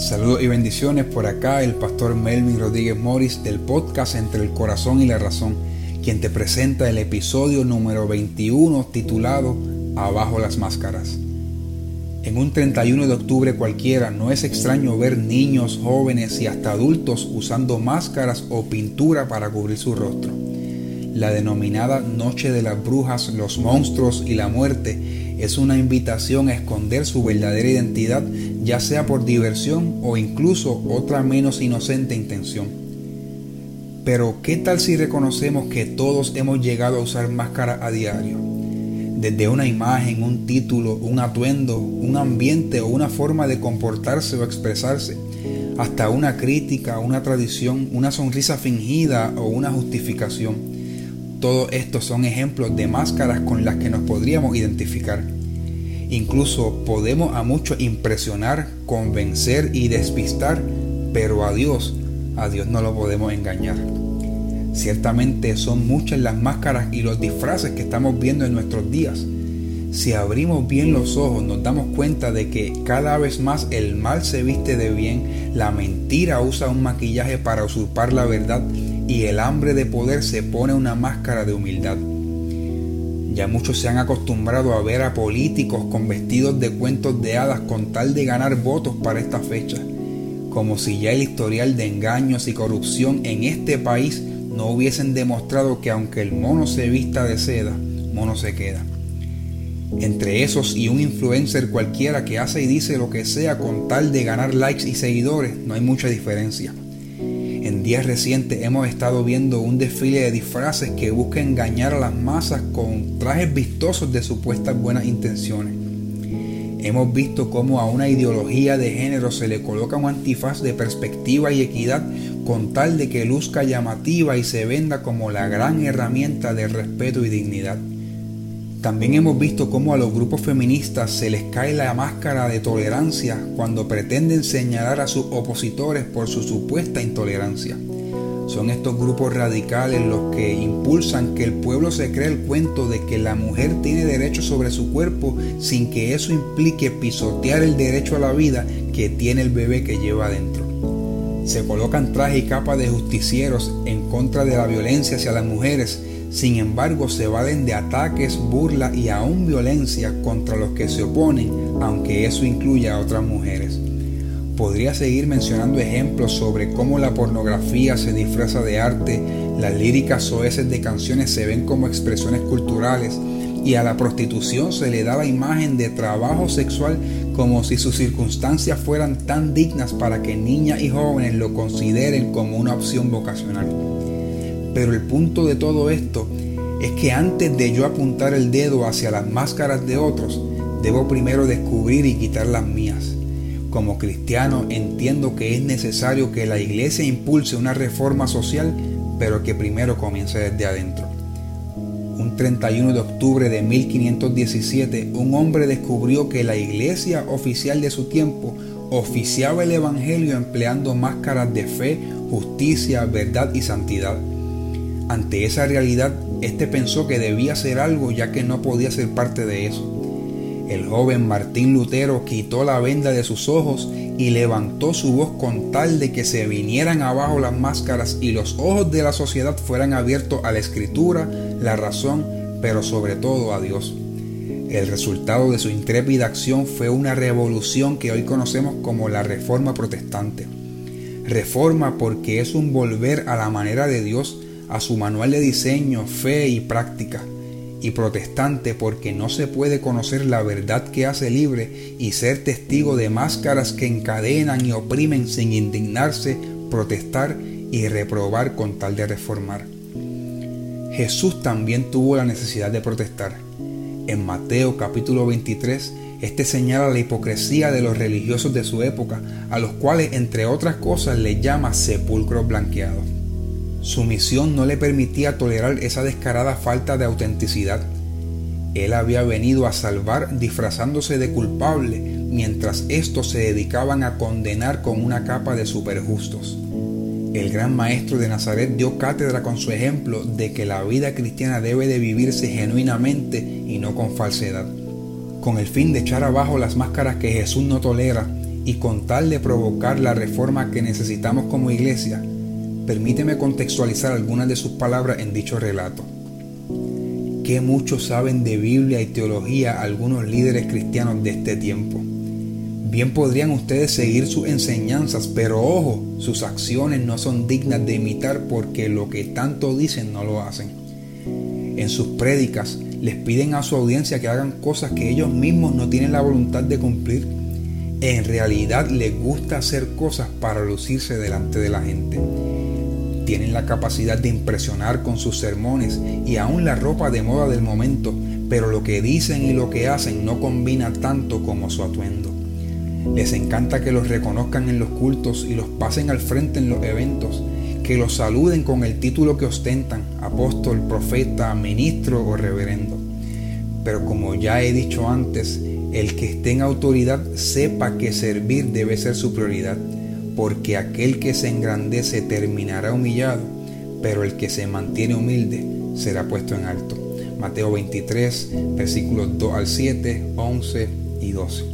Saludos y bendiciones por acá el pastor Melvin Rodríguez Morris del podcast Entre el Corazón y la Razón, quien te presenta el episodio número 21 titulado Abajo las Máscaras. En un 31 de octubre cualquiera no es extraño ver niños, jóvenes y hasta adultos usando máscaras o pintura para cubrir su rostro. La denominada Noche de las Brujas, los monstruos y la muerte es una invitación a esconder su verdadera identidad, ya sea por diversión o incluso otra menos inocente intención. Pero, ¿qué tal si reconocemos que todos hemos llegado a usar máscara a diario? Desde una imagen, un título, un atuendo, un ambiente o una forma de comportarse o expresarse, hasta una crítica, una tradición, una sonrisa fingida o una justificación todos estos son ejemplos de máscaras con las que nos podríamos identificar. Incluso podemos a muchos impresionar, convencer y despistar, pero a Dios, a Dios no lo podemos engañar. Ciertamente son muchas las máscaras y los disfraces que estamos viendo en nuestros días. Si abrimos bien los ojos nos damos cuenta de que cada vez más el mal se viste de bien, la mentira usa un maquillaje para usurpar la verdad y el hambre de poder se pone una máscara de humildad. Ya muchos se han acostumbrado a ver a políticos con vestidos de cuentos de hadas con tal de ganar votos para esta fecha, como si ya el historial de engaños y corrupción en este país no hubiesen demostrado que aunque el mono se vista de seda, mono se queda. Entre esos y un influencer cualquiera que hace y dice lo que sea con tal de ganar likes y seguidores, no hay mucha diferencia. En días recientes hemos estado viendo un desfile de disfraces que busca engañar a las masas con trajes vistosos de supuestas buenas intenciones. Hemos visto cómo a una ideología de género se le coloca un antifaz de perspectiva y equidad con tal de que luzca llamativa y se venda como la gran herramienta de respeto y dignidad. También hemos visto cómo a los grupos feministas se les cae la máscara de tolerancia cuando pretenden señalar a sus opositores por su supuesta intolerancia. Son estos grupos radicales los que impulsan que el pueblo se cree el cuento de que la mujer tiene derecho sobre su cuerpo sin que eso implique pisotear el derecho a la vida que tiene el bebé que lleva adentro. Se colocan traje y capa de justicieros en contra de la violencia hacia las mujeres sin embargo, se valen de ataques, burla y aún violencia contra los que se oponen, aunque eso incluya a otras mujeres. Podría seguir mencionando ejemplos sobre cómo la pornografía se disfraza de arte, las líricas soeces de canciones se ven como expresiones culturales y a la prostitución se le da la imagen de trabajo sexual como si sus circunstancias fueran tan dignas para que niñas y jóvenes lo consideren como una opción vocacional. Pero el punto de todo esto es que antes de yo apuntar el dedo hacia las máscaras de otros, debo primero descubrir y quitar las mías. Como cristiano entiendo que es necesario que la iglesia impulse una reforma social, pero que primero comience desde adentro. Un 31 de octubre de 1517, un hombre descubrió que la iglesia oficial de su tiempo oficiaba el Evangelio empleando máscaras de fe, justicia, verdad y santidad. Ante esa realidad, este pensó que debía hacer algo ya que no podía ser parte de eso. El joven Martín Lutero quitó la venda de sus ojos y levantó su voz con tal de que se vinieran abajo las máscaras y los ojos de la sociedad fueran abiertos a la escritura, la razón, pero sobre todo a Dios. El resultado de su intrépida acción fue una revolución que hoy conocemos como la Reforma Protestante. Reforma porque es un volver a la manera de Dios a su manual de diseño, fe y práctica, y protestante porque no se puede conocer la verdad que hace libre y ser testigo de máscaras que encadenan y oprimen sin indignarse, protestar y reprobar con tal de reformar. Jesús también tuvo la necesidad de protestar. En Mateo capítulo 23, este señala la hipocresía de los religiosos de su época, a los cuales, entre otras cosas, le llama sepulcros blanqueados. Su misión no le permitía tolerar esa descarada falta de autenticidad. Él había venido a salvar disfrazándose de culpable, mientras estos se dedicaban a condenar con una capa de superjustos. El gran maestro de Nazaret dio cátedra con su ejemplo de que la vida cristiana debe de vivirse genuinamente y no con falsedad. Con el fin de echar abajo las máscaras que Jesús no tolera, y con tal de provocar la reforma que necesitamos como iglesia, permíteme contextualizar algunas de sus palabras en dicho relato. ¿Qué muchos saben de Biblia y teología algunos líderes cristianos de este tiempo? Bien podrían ustedes seguir sus enseñanzas, pero ojo, sus acciones no son dignas de imitar porque lo que tanto dicen no lo hacen. En sus prédicas les piden a su audiencia que hagan cosas que ellos mismos no tienen la voluntad de cumplir. En realidad les gusta hacer cosas para lucirse delante de la gente. Tienen la capacidad de impresionar con sus sermones y aún la ropa de moda del momento, pero lo que dicen y lo que hacen no combina tanto como su atuendo. Les encanta que los reconozcan en los cultos y los pasen al frente en los eventos, que los saluden con el título que ostentan, apóstol, profeta, ministro o reverendo. Pero como ya he dicho antes, el que esté en autoridad sepa que servir debe ser su prioridad, porque aquel que se engrandece terminará humillado, pero el que se mantiene humilde será puesto en alto. Mateo 23, versículos 2 al 7, 11 y 12.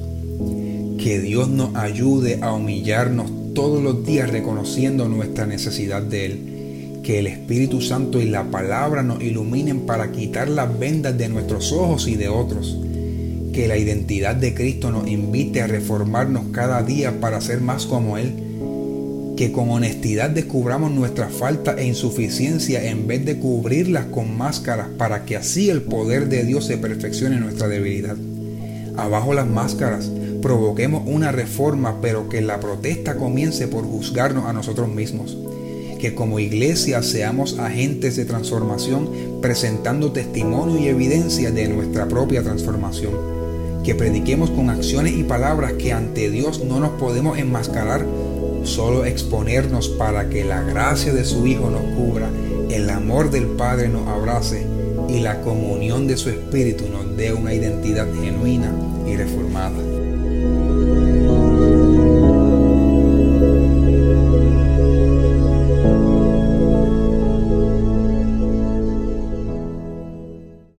Que Dios nos ayude a humillarnos todos los días reconociendo nuestra necesidad de Él. Que el Espíritu Santo y la palabra nos iluminen para quitar las vendas de nuestros ojos y de otros. Que la identidad de Cristo nos invite a reformarnos cada día para ser más como Él. Que con honestidad descubramos nuestra falta e insuficiencia en vez de cubrirlas con máscaras para que así el poder de Dios se perfeccione en nuestra debilidad. Abajo las máscaras, provoquemos una reforma, pero que la protesta comience por juzgarnos a nosotros mismos. Que como iglesia seamos agentes de transformación presentando testimonio y evidencia de nuestra propia transformación. Que prediquemos con acciones y palabras que ante Dios no nos podemos enmascarar, solo exponernos para que la gracia de su Hijo nos cubra, el amor del Padre nos abrace y la comunión de su Espíritu nos dé una identidad genuina y reformada.